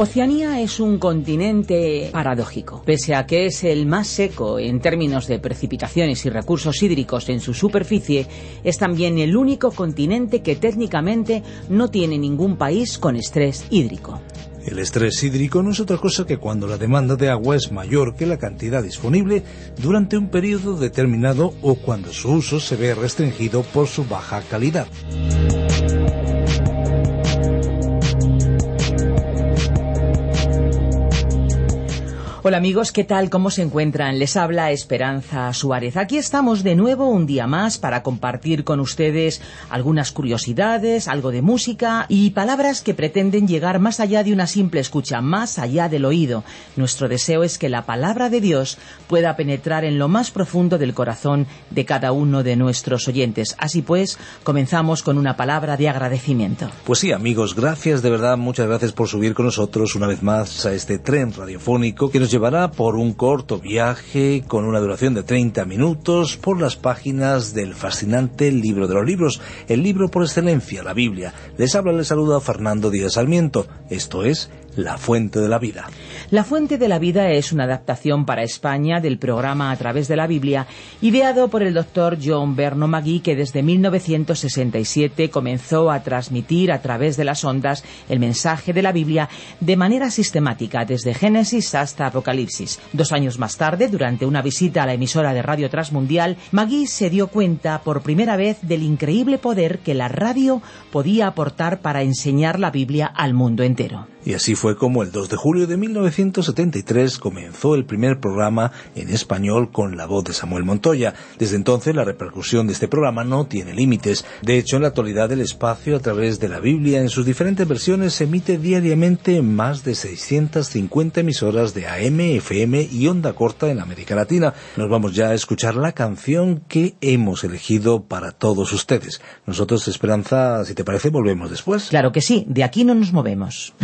Oceanía es un continente paradójico. Pese a que es el más seco en términos de precipitaciones y recursos hídricos en su superficie, es también el único continente que técnicamente no tiene ningún país con estrés hídrico. El estrés hídrico no es otra cosa que cuando la demanda de agua es mayor que la cantidad disponible durante un periodo determinado o cuando su uso se ve restringido por su baja calidad. Amigos, ¿qué tal? ¿Cómo se encuentran? Les habla Esperanza Suárez. Aquí estamos de nuevo un día más para compartir con ustedes algunas curiosidades, algo de música y palabras que pretenden llegar más allá de una simple escucha, más allá del oído. Nuestro deseo es que la palabra de Dios pueda penetrar en lo más profundo del corazón de cada uno de nuestros oyentes. Así pues, comenzamos con una palabra de agradecimiento. Pues sí, amigos, gracias de verdad, muchas gracias por subir con nosotros una vez más a este tren radiofónico que nos lleva por un corto viaje con una duración de 30 minutos por las páginas del fascinante libro de los libros, el libro por excelencia, la Biblia. Les habla, les saluda Fernando Díaz Sarmiento. Esto es la Fuente de la Vida. La Fuente de la Vida es una adaptación para España del programa A través de la Biblia, ideado por el doctor John Berno Magui, que desde 1967 comenzó a transmitir a través de las ondas el mensaje de la Biblia de manera sistemática, desde Génesis hasta Apocalipsis. Dos años más tarde, durante una visita a la emisora de Radio Transmundial, Magui se dio cuenta por primera vez del increíble poder que la radio podía aportar para enseñar la Biblia al mundo entero. Y así fue como el 2 de julio de 1973 comenzó el primer programa en español con la voz de Samuel Montoya. Desde entonces la repercusión de este programa no tiene límites. De hecho, en la actualidad el espacio a través de la Biblia en sus diferentes versiones se emite diariamente en más de 650 emisoras de AM, FM y onda corta en América Latina. Nos vamos ya a escuchar la canción que hemos elegido para todos ustedes. Nosotros, Esperanza, si te parece, volvemos después. Claro que sí, de aquí no nos movemos.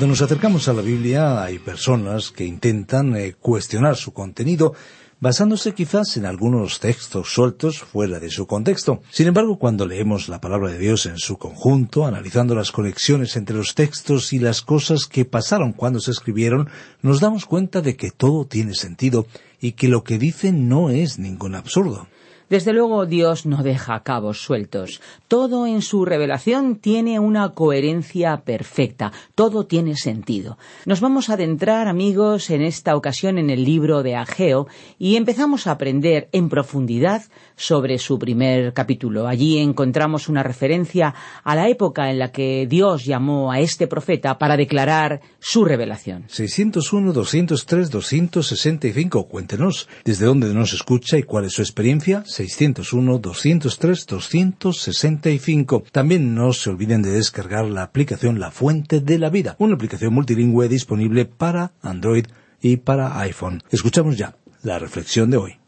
Cuando nos acercamos a la Biblia hay personas que intentan eh, cuestionar su contenido basándose quizás en algunos textos sueltos fuera de su contexto. Sin embargo, cuando leemos la palabra de Dios en su conjunto, analizando las conexiones entre los textos y las cosas que pasaron cuando se escribieron, nos damos cuenta de que todo tiene sentido y que lo que dice no es ningún absurdo. Desde luego Dios no deja cabos sueltos. Todo en su revelación tiene una coherencia perfecta. Todo tiene sentido. Nos vamos a adentrar, amigos, en esta ocasión en el libro de Ageo y empezamos a aprender en profundidad sobre su primer capítulo. Allí encontramos una referencia a la época en la que Dios llamó a este profeta para declarar su revelación. 601, 203, 265. Cuéntenos desde dónde nos escucha y cuál es su experiencia. 601-203-265. También no se olviden de descargar la aplicación La Fuente de la Vida, una aplicación multilingüe disponible para Android y para iPhone. Escuchamos ya la reflexión de hoy.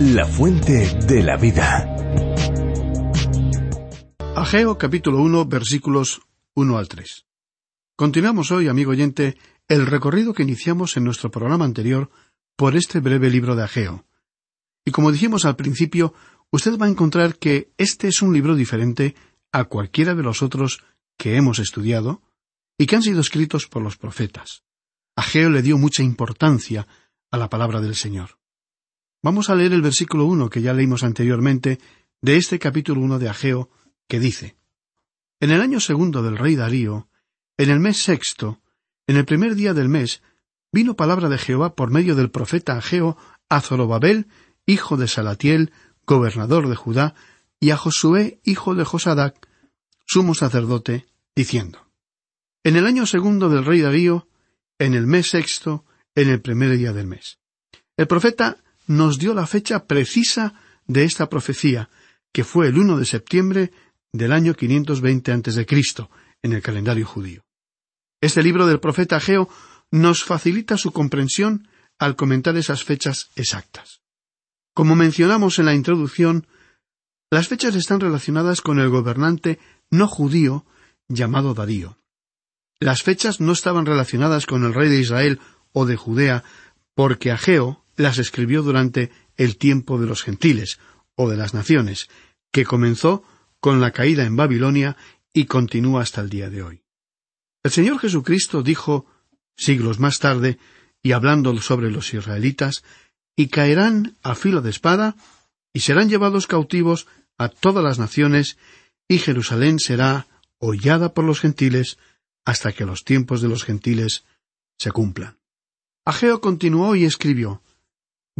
La Fuente de la Vida. Ageo capítulo 1 versículos 1 al 3. Continuamos hoy, amigo oyente, el recorrido que iniciamos en nuestro programa anterior por este breve libro de Ageo. Y como dijimos al principio, usted va a encontrar que este es un libro diferente a cualquiera de los otros que hemos estudiado y que han sido escritos por los profetas. Ageo le dio mucha importancia a la palabra del Señor. Vamos a leer el versículo uno que ya leímos anteriormente de este capítulo uno de Ageo, que dice En el año segundo del rey Darío, en el mes sexto, en el primer día del mes, vino palabra de Jehová por medio del profeta Ageo a Zorobabel, hijo de Salatiel, gobernador de Judá, y a Josué, hijo de Josadac, sumo sacerdote, diciendo En el año segundo del rey Darío, en el mes sexto, en el primer día del mes. El profeta nos dio la fecha precisa de esta profecía, que fue el 1 de septiembre del año 520 a.C., en el calendario judío. Este libro del profeta Ageo nos facilita su comprensión al comentar esas fechas exactas. Como mencionamos en la introducción, las fechas están relacionadas con el gobernante no judío llamado Darío. Las fechas no estaban relacionadas con el rey de Israel o de Judea, porque Ageo las escribió durante el tiempo de los gentiles o de las naciones, que comenzó con la caída en Babilonia y continúa hasta el día de hoy. El Señor Jesucristo dijo, siglos más tarde, y hablando sobre los israelitas, y caerán a filo de espada, y serán llevados cautivos a todas las naciones, y Jerusalén será hollada por los gentiles hasta que los tiempos de los gentiles se cumplan. Ageo continuó y escribió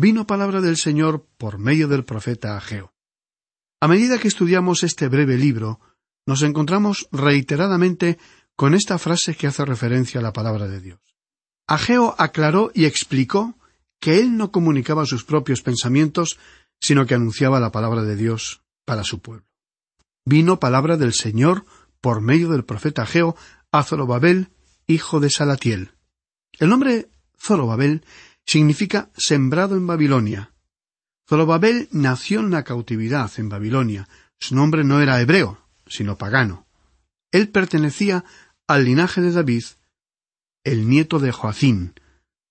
Vino palabra del Señor por medio del profeta Ageo. A medida que estudiamos este breve libro, nos encontramos reiteradamente con esta frase que hace referencia a la palabra de Dios. Ageo aclaró y explicó que él no comunicaba sus propios pensamientos, sino que anunciaba la palabra de Dios para su pueblo. Vino palabra del Señor por medio del profeta Ageo a Zorobabel, hijo de Salatiel. El nombre Zorobabel significa sembrado en Babilonia. Zorobabel nació en la cautividad en Babilonia. Su nombre no era hebreo, sino pagano. Él pertenecía al linaje de David, el nieto de Joacín,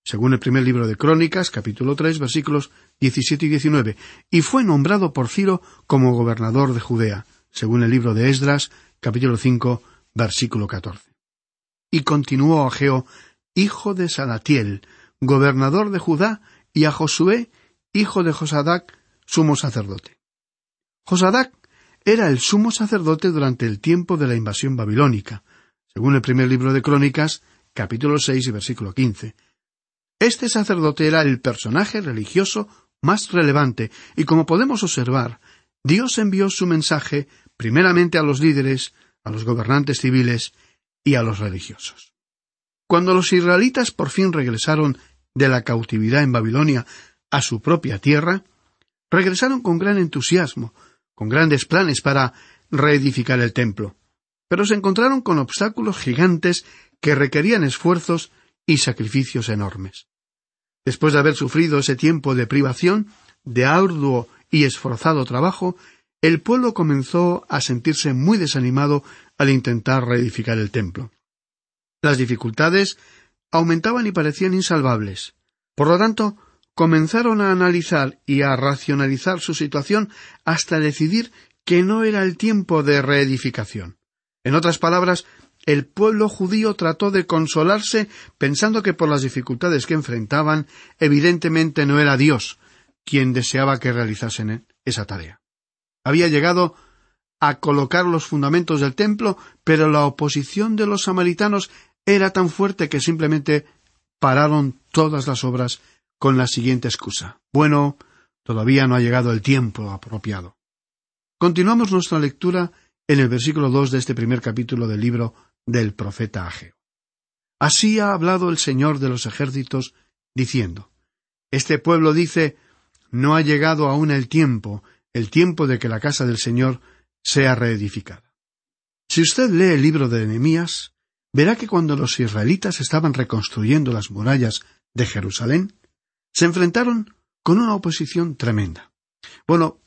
según el primer libro de Crónicas, capítulo tres, versículos diecisiete y diecinueve, y fue nombrado por Ciro como gobernador de Judea, según el libro de Esdras, capítulo cinco, versículo catorce. Y continuó Ageo, hijo de Salatiel, gobernador de Judá, y a Josué, hijo de Josadac, sumo sacerdote. Josadac era el sumo sacerdote durante el tiempo de la invasión babilónica, según el primer libro de Crónicas, capítulo seis y versículo quince, este sacerdote era el personaje religioso más relevante, y como podemos observar, Dios envió su mensaje primeramente a los líderes, a los gobernantes civiles y a los religiosos. Cuando los israelitas por fin regresaron de la cautividad en Babilonia a su propia tierra, regresaron con gran entusiasmo, con grandes planes para reedificar el templo, pero se encontraron con obstáculos gigantes que requerían esfuerzos y sacrificios enormes. Después de haber sufrido ese tiempo de privación, de arduo y esforzado trabajo, el pueblo comenzó a sentirse muy desanimado al intentar reedificar el templo. Las dificultades aumentaban y parecían insalvables. Por lo tanto, comenzaron a analizar y a racionalizar su situación hasta decidir que no era el tiempo de reedificación. En otras palabras, el pueblo judío trató de consolarse pensando que por las dificultades que enfrentaban, evidentemente no era Dios quien deseaba que realizasen esa tarea. Había llegado a colocar los fundamentos del templo, pero la oposición de los samaritanos era tan fuerte que simplemente pararon todas las obras con la siguiente excusa. Bueno, todavía no ha llegado el tiempo apropiado. Continuamos nuestra lectura en el versículo dos de este primer capítulo del libro del profeta Ageo. Así ha hablado el Señor de los ejércitos, diciendo Este pueblo dice No ha llegado aún el tiempo, el tiempo de que la casa del Señor sea reedificada. Si usted lee el libro de Nehemías, verá que cuando los israelitas estaban reconstruyendo las murallas de Jerusalén, se enfrentaron con una oposición tremenda. Bueno,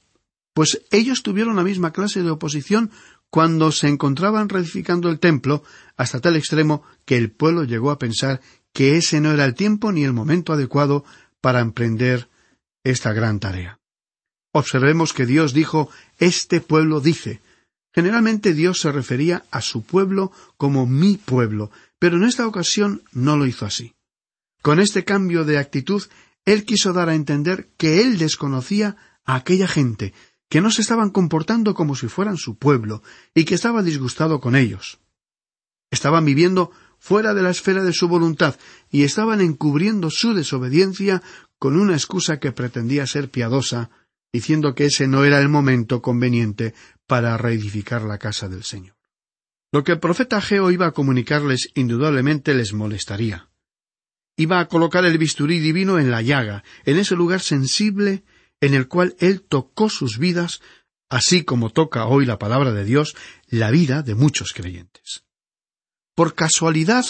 pues ellos tuvieron la misma clase de oposición cuando se encontraban reedificando el templo, hasta tal extremo que el pueblo llegó a pensar que ese no era el tiempo ni el momento adecuado para emprender esta gran tarea. Observemos que Dios dijo Este pueblo dice. Generalmente Dios se refería a su pueblo como mi pueblo, pero en esta ocasión no lo hizo así. Con este cambio de actitud, Él quiso dar a entender que Él desconocía a aquella gente, que no se estaban comportando como si fueran su pueblo, y que estaba disgustado con ellos. Estaban viviendo fuera de la esfera de su voluntad, y estaban encubriendo su desobediencia con una excusa que pretendía ser piadosa, diciendo que ese no era el momento conveniente para reedificar la casa del Señor. Lo que el profeta Geo iba a comunicarles indudablemente les molestaría. Iba a colocar el bisturí divino en la llaga, en ese lugar sensible en el cual él tocó sus vidas, así como toca hoy la palabra de Dios la vida de muchos creyentes. Por casualidad,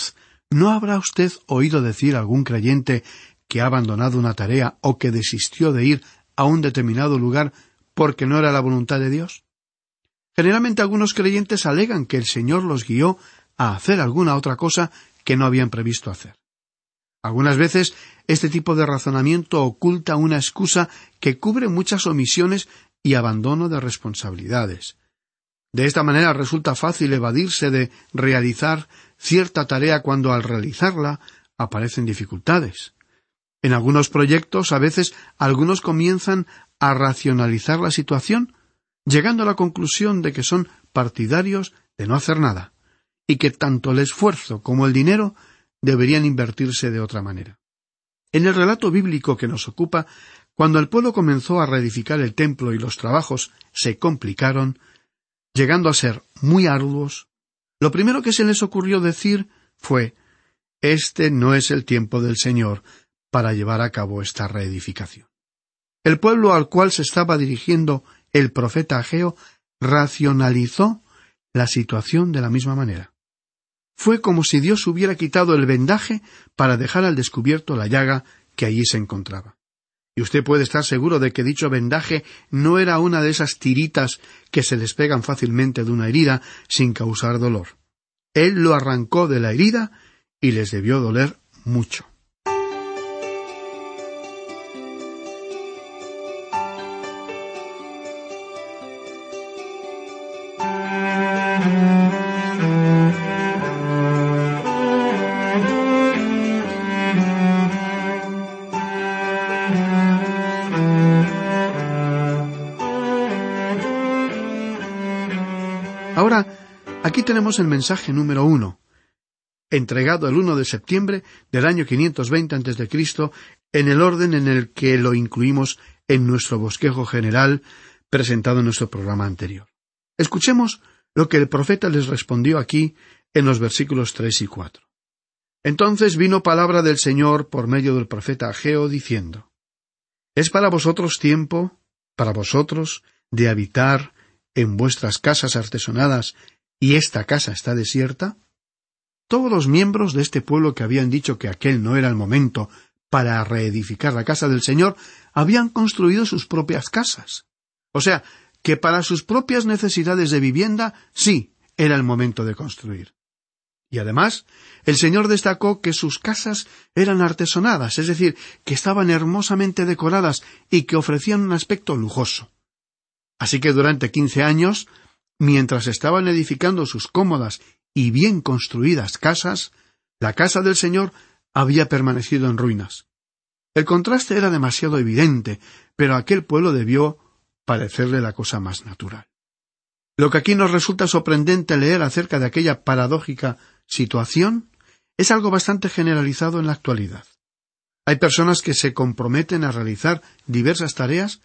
¿no habrá usted oído decir algún creyente que ha abandonado una tarea o que desistió de ir a un determinado lugar porque no era la voluntad de Dios? Generalmente algunos creyentes alegan que el Señor los guió a hacer alguna otra cosa que no habían previsto hacer. Algunas veces este tipo de razonamiento oculta una excusa que cubre muchas omisiones y abandono de responsabilidades. De esta manera resulta fácil evadirse de realizar cierta tarea cuando al realizarla aparecen dificultades. En algunos proyectos a veces algunos comienzan a racionalizar la situación, llegando a la conclusión de que son partidarios de no hacer nada, y que tanto el esfuerzo como el dinero deberían invertirse de otra manera. En el relato bíblico que nos ocupa, cuando el pueblo comenzó a reedificar el templo y los trabajos se complicaron, llegando a ser muy arduos, lo primero que se les ocurrió decir fue Este no es el tiempo del Señor, para llevar a cabo esta reedificación. El pueblo al cual se estaba dirigiendo el profeta Ageo racionalizó la situación de la misma manera. Fue como si Dios hubiera quitado el vendaje para dejar al descubierto la llaga que allí se encontraba. Y usted puede estar seguro de que dicho vendaje no era una de esas tiritas que se despegan fácilmente de una herida sin causar dolor. Él lo arrancó de la herida y les debió doler mucho. El mensaje número uno, entregado el 1 de septiembre del año 520 a.C., en el orden en el que lo incluimos en nuestro bosquejo general presentado en nuestro programa anterior. Escuchemos lo que el profeta les respondió aquí en los versículos tres y cuatro. Entonces vino palabra del Señor por medio del profeta Ageo diciendo ¿Es para vosotros tiempo, para vosotros, de habitar en vuestras casas artesonadas y esta casa está desierta? Todos los miembros de este pueblo que habían dicho que aquel no era el momento para reedificar la casa del Señor habían construido sus propias casas. O sea, que para sus propias necesidades de vivienda sí era el momento de construir. Y además, el Señor destacó que sus casas eran artesonadas, es decir, que estaban hermosamente decoradas y que ofrecían un aspecto lujoso. Así que durante quince años, mientras estaban edificando sus cómodas y bien construidas casas, la casa del Señor había permanecido en ruinas. El contraste era demasiado evidente, pero aquel pueblo debió parecerle la cosa más natural. Lo que aquí nos resulta sorprendente leer acerca de aquella paradójica situación es algo bastante generalizado en la actualidad. Hay personas que se comprometen a realizar diversas tareas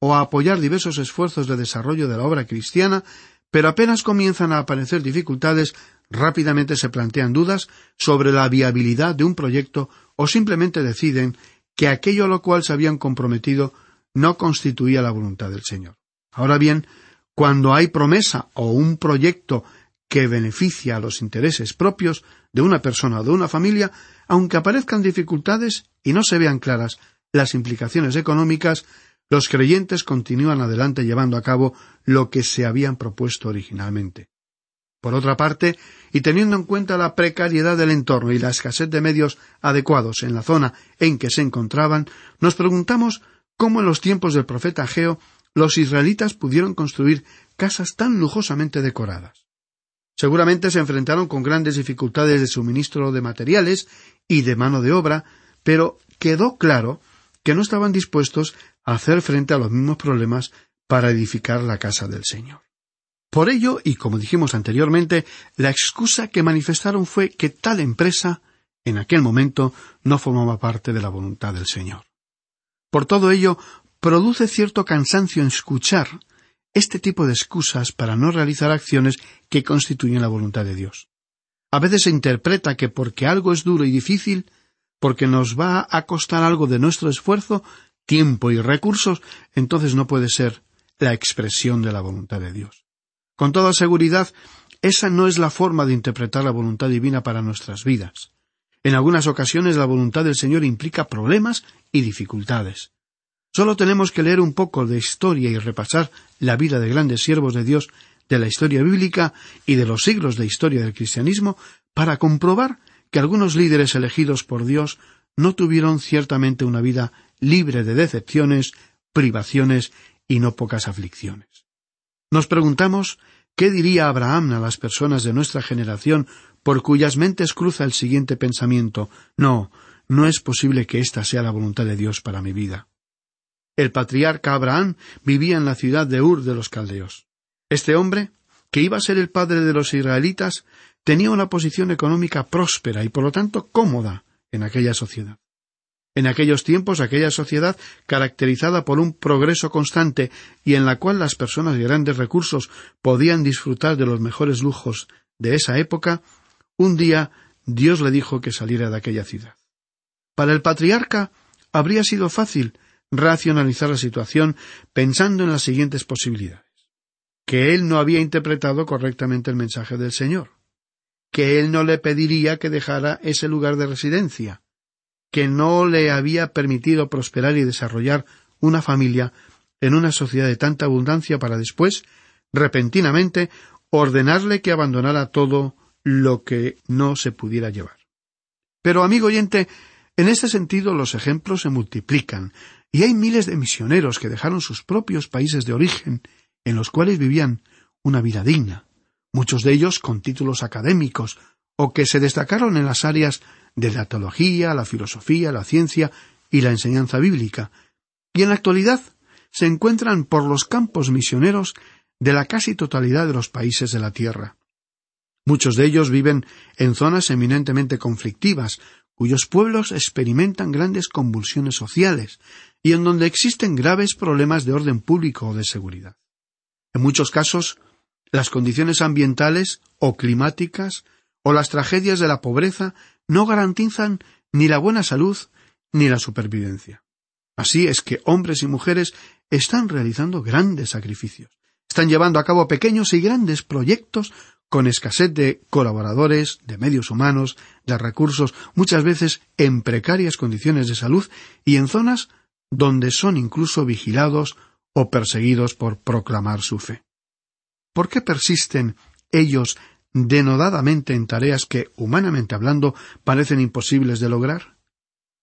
o a apoyar diversos esfuerzos de desarrollo de la obra cristiana, pero apenas comienzan a aparecer dificultades, rápidamente se plantean dudas sobre la viabilidad de un proyecto o simplemente deciden que aquello a lo cual se habían comprometido no constituía la voluntad del Señor. Ahora bien, cuando hay promesa o un proyecto que beneficia a los intereses propios de una persona o de una familia, aunque aparezcan dificultades y no se vean claras las implicaciones económicas, los creyentes continúan adelante llevando a cabo lo que se habían propuesto originalmente. Por otra parte, y teniendo en cuenta la precariedad del entorno y la escasez de medios adecuados en la zona en que se encontraban, nos preguntamos cómo en los tiempos del profeta Ageo los israelitas pudieron construir casas tan lujosamente decoradas. Seguramente se enfrentaron con grandes dificultades de suministro de materiales y de mano de obra, pero quedó claro que no estaban dispuestos hacer frente a los mismos problemas para edificar la casa del Señor. Por ello, y como dijimos anteriormente, la excusa que manifestaron fue que tal empresa, en aquel momento, no formaba parte de la voluntad del Señor. Por todo ello, produce cierto cansancio en escuchar este tipo de excusas para no realizar acciones que constituyen la voluntad de Dios. A veces se interpreta que porque algo es duro y difícil, porque nos va a costar algo de nuestro esfuerzo, tiempo y recursos, entonces no puede ser la expresión de la voluntad de Dios. Con toda seguridad, esa no es la forma de interpretar la voluntad divina para nuestras vidas. En algunas ocasiones la voluntad del Señor implica problemas y dificultades. Solo tenemos que leer un poco de historia y repasar la vida de grandes siervos de Dios de la historia bíblica y de los siglos de historia del cristianismo para comprobar que algunos líderes elegidos por Dios no tuvieron ciertamente una vida libre de decepciones, privaciones y no pocas aflicciones. Nos preguntamos ¿Qué diría Abraham a las personas de nuestra generación por cuyas mentes cruza el siguiente pensamiento No, no es posible que esta sea la voluntad de Dios para mi vida? El patriarca Abraham vivía en la ciudad de Ur de los Caldeos. Este hombre, que iba a ser el padre de los israelitas, tenía una posición económica próspera y por lo tanto cómoda en aquella sociedad. En aquellos tiempos aquella sociedad caracterizada por un progreso constante y en la cual las personas de grandes recursos podían disfrutar de los mejores lujos de esa época, un día Dios le dijo que saliera de aquella ciudad. Para el patriarca habría sido fácil racionalizar la situación pensando en las siguientes posibilidades. Que él no había interpretado correctamente el mensaje del Señor, que él no le pediría que dejara ese lugar de residencia, que no le había permitido prosperar y desarrollar una familia en una sociedad de tanta abundancia para después, repentinamente, ordenarle que abandonara todo lo que no se pudiera llevar. Pero, amigo oyente, en este sentido los ejemplos se multiplican, y hay miles de misioneros que dejaron sus propios países de origen, en los cuales vivían una vida digna, muchos de ellos con títulos académicos, o que se destacaron en las áreas de la teología, la filosofía, la ciencia y la enseñanza bíblica, y en la actualidad se encuentran por los campos misioneros de la casi totalidad de los países de la tierra. Muchos de ellos viven en zonas eminentemente conflictivas, cuyos pueblos experimentan grandes convulsiones sociales y en donde existen graves problemas de orden público o de seguridad. En muchos casos, las condiciones ambientales o climáticas o las tragedias de la pobreza no garantizan ni la buena salud ni la supervivencia. Así es que hombres y mujeres están realizando grandes sacrificios, están llevando a cabo pequeños y grandes proyectos con escasez de colaboradores, de medios humanos, de recursos, muchas veces en precarias condiciones de salud y en zonas donde son incluso vigilados o perseguidos por proclamar su fe. ¿Por qué persisten ellos denodadamente en tareas que, humanamente hablando, parecen imposibles de lograr?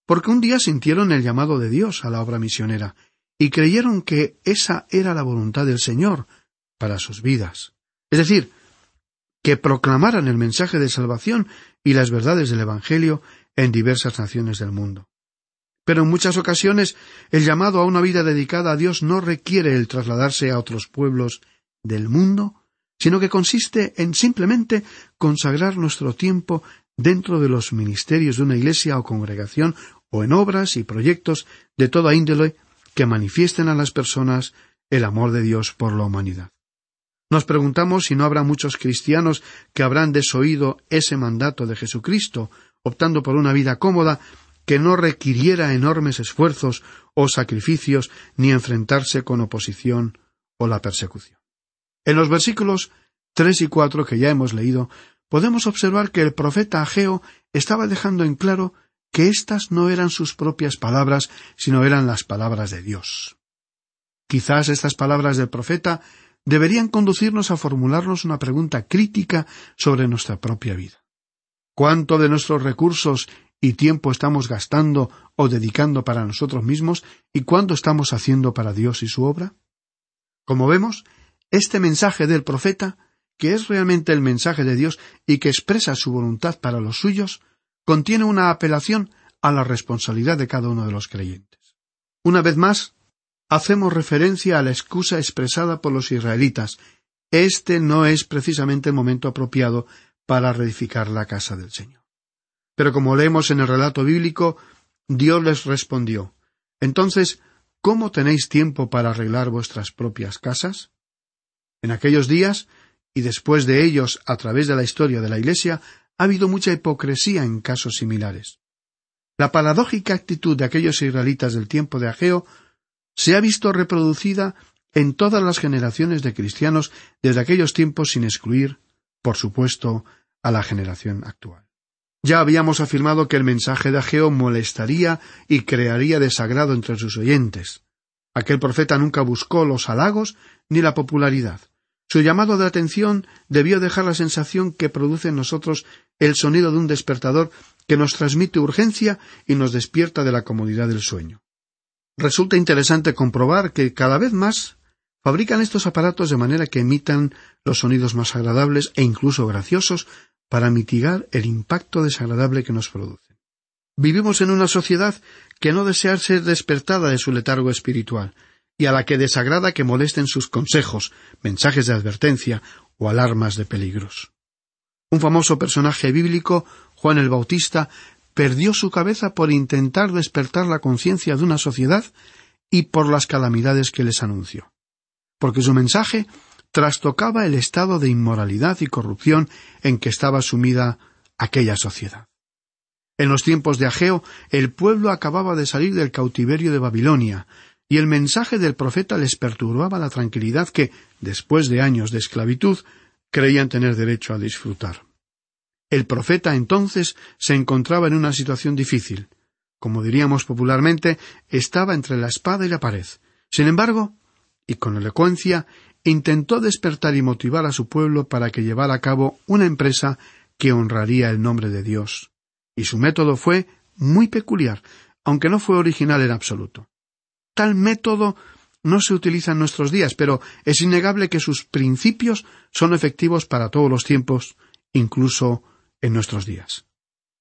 Porque un día sintieron el llamado de Dios a la obra misionera y creyeron que esa era la voluntad del Señor para sus vidas. Es decir, que proclamaran el mensaje de salvación y las verdades del Evangelio en diversas naciones del mundo. Pero en muchas ocasiones el llamado a una vida dedicada a Dios no requiere el trasladarse a otros pueblos del mundo, sino que consiste en simplemente consagrar nuestro tiempo dentro de los ministerios de una iglesia o congregación o en obras y proyectos de toda índole que manifiesten a las personas el amor de Dios por la humanidad. Nos preguntamos si no habrá muchos cristianos que habrán desoído ese mandato de Jesucristo, optando por una vida cómoda que no requiriera enormes esfuerzos o sacrificios ni enfrentarse con oposición o la persecución. En los versículos tres y cuatro que ya hemos leído, podemos observar que el profeta Ageo estaba dejando en claro que éstas no eran sus propias palabras, sino eran las palabras de Dios. Quizás estas palabras del profeta deberían conducirnos a formularnos una pregunta crítica sobre nuestra propia vida. ¿Cuánto de nuestros recursos y tiempo estamos gastando o dedicando para nosotros mismos y cuánto estamos haciendo para Dios y su obra? Como vemos, este mensaje del profeta, que es realmente el mensaje de Dios y que expresa su voluntad para los suyos, contiene una apelación a la responsabilidad de cada uno de los creyentes. Una vez más, hacemos referencia a la excusa expresada por los israelitas. Este no es precisamente el momento apropiado para reedificar la casa del Señor. Pero como leemos en el relato bíblico, Dios les respondió Entonces, ¿cómo tenéis tiempo para arreglar vuestras propias casas? En aquellos días, y después de ellos a través de la historia de la Iglesia, ha habido mucha hipocresía en casos similares. La paradójica actitud de aquellos israelitas del tiempo de Ageo se ha visto reproducida en todas las generaciones de cristianos desde aquellos tiempos sin excluir, por supuesto, a la generación actual. Ya habíamos afirmado que el mensaje de Ageo molestaría y crearía desagrado entre sus oyentes. Aquel profeta nunca buscó los halagos ni la popularidad. Su llamado de atención debió dejar la sensación que produce en nosotros el sonido de un despertador que nos transmite urgencia y nos despierta de la comodidad del sueño. Resulta interesante comprobar que cada vez más fabrican estos aparatos de manera que emitan los sonidos más agradables e incluso graciosos para mitigar el impacto desagradable que nos producen. Vivimos en una sociedad que no desea ser despertada de su letargo espiritual, y a la que desagrada que molesten sus consejos, mensajes de advertencia o alarmas de peligros. Un famoso personaje bíblico, Juan el Bautista, perdió su cabeza por intentar despertar la conciencia de una sociedad y por las calamidades que les anunció. Porque su mensaje trastocaba el estado de inmoralidad y corrupción en que estaba sumida aquella sociedad. En los tiempos de Ageo, el pueblo acababa de salir del cautiverio de Babilonia, y el mensaje del profeta les perturbaba la tranquilidad que, después de años de esclavitud, creían tener derecho a disfrutar. El profeta entonces se encontraba en una situación difícil. Como diríamos popularmente, estaba entre la espada y la pared. Sin embargo, y con elocuencia, intentó despertar y motivar a su pueblo para que llevara a cabo una empresa que honraría el nombre de Dios. Y su método fue muy peculiar, aunque no fue original en absoluto. Tal método no se utiliza en nuestros días, pero es innegable que sus principios son efectivos para todos los tiempos, incluso en nuestros días.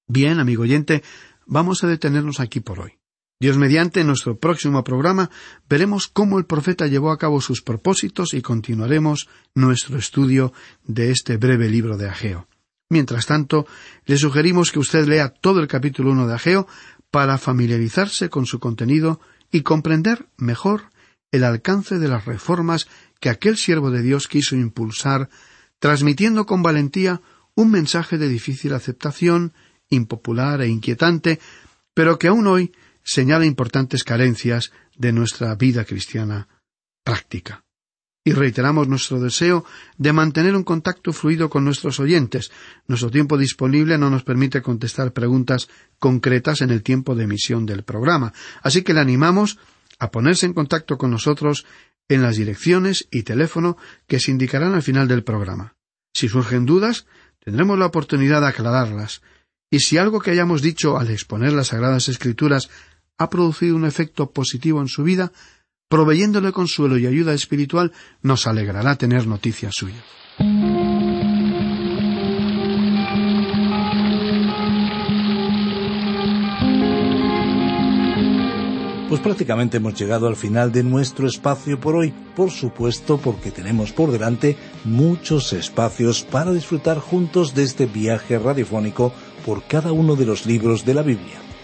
Bien, amigo oyente, vamos a detenernos aquí por hoy. Dios mediante, en nuestro próximo programa veremos cómo el profeta llevó a cabo sus propósitos y continuaremos nuestro estudio de este breve libro de Ageo. Mientras tanto, le sugerimos que usted lea todo el capítulo 1 de Ageo para familiarizarse con su contenido y comprender mejor el alcance de las reformas que aquel siervo de Dios quiso impulsar, transmitiendo con valentía un mensaje de difícil aceptación, impopular e inquietante, pero que aún hoy señala importantes carencias de nuestra vida cristiana práctica. Y reiteramos nuestro deseo de mantener un contacto fluido con nuestros oyentes. Nuestro tiempo disponible no nos permite contestar preguntas concretas en el tiempo de emisión del programa, así que le animamos a ponerse en contacto con nosotros en las direcciones y teléfono que se indicarán al final del programa. Si surgen dudas, Tendremos la oportunidad de aclararlas, y si algo que hayamos dicho al exponer las Sagradas Escrituras ha producido un efecto positivo en su vida, proveyéndole consuelo y ayuda espiritual, nos alegrará tener noticias suyas. Pues prácticamente hemos llegado al final de nuestro espacio por hoy, por supuesto porque tenemos por delante muchos espacios para disfrutar juntos de este viaje radiofónico por cada uno de los libros de la Biblia.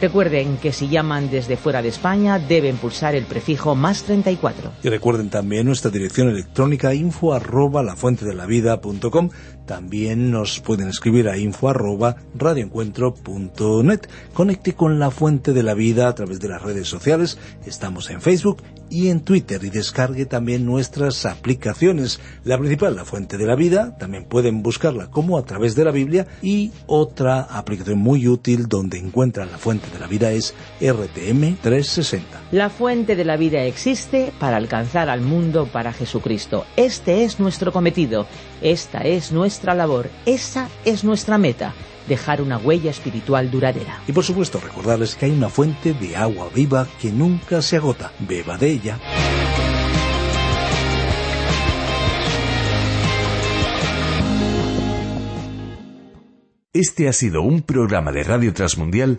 Recuerden que si llaman desde fuera de España deben pulsar el prefijo más 34. Y recuerden también nuestra dirección electrónica info arroba lafuentedelavida.com. También nos pueden escribir a info arroba radioencuentro.net. Conecte con La Fuente de la Vida a través de las redes sociales. Estamos en Facebook y en Twitter y descargue también nuestras aplicaciones. La principal, La Fuente de la Vida, también pueden buscarla como a través de la Biblia y otra aplicación muy útil donde encuentran La Fuente de la Vida es RTM 360. La Fuente de la Vida existe para alcanzar al mundo para Jesucristo. Este es nuestro cometido, esta es nuestra labor, esa es nuestra meta dejar una huella espiritual duradera. Y por supuesto recordarles que hay una fuente de agua viva que nunca se agota. Beba de ella. Este ha sido un programa de Radio Transmundial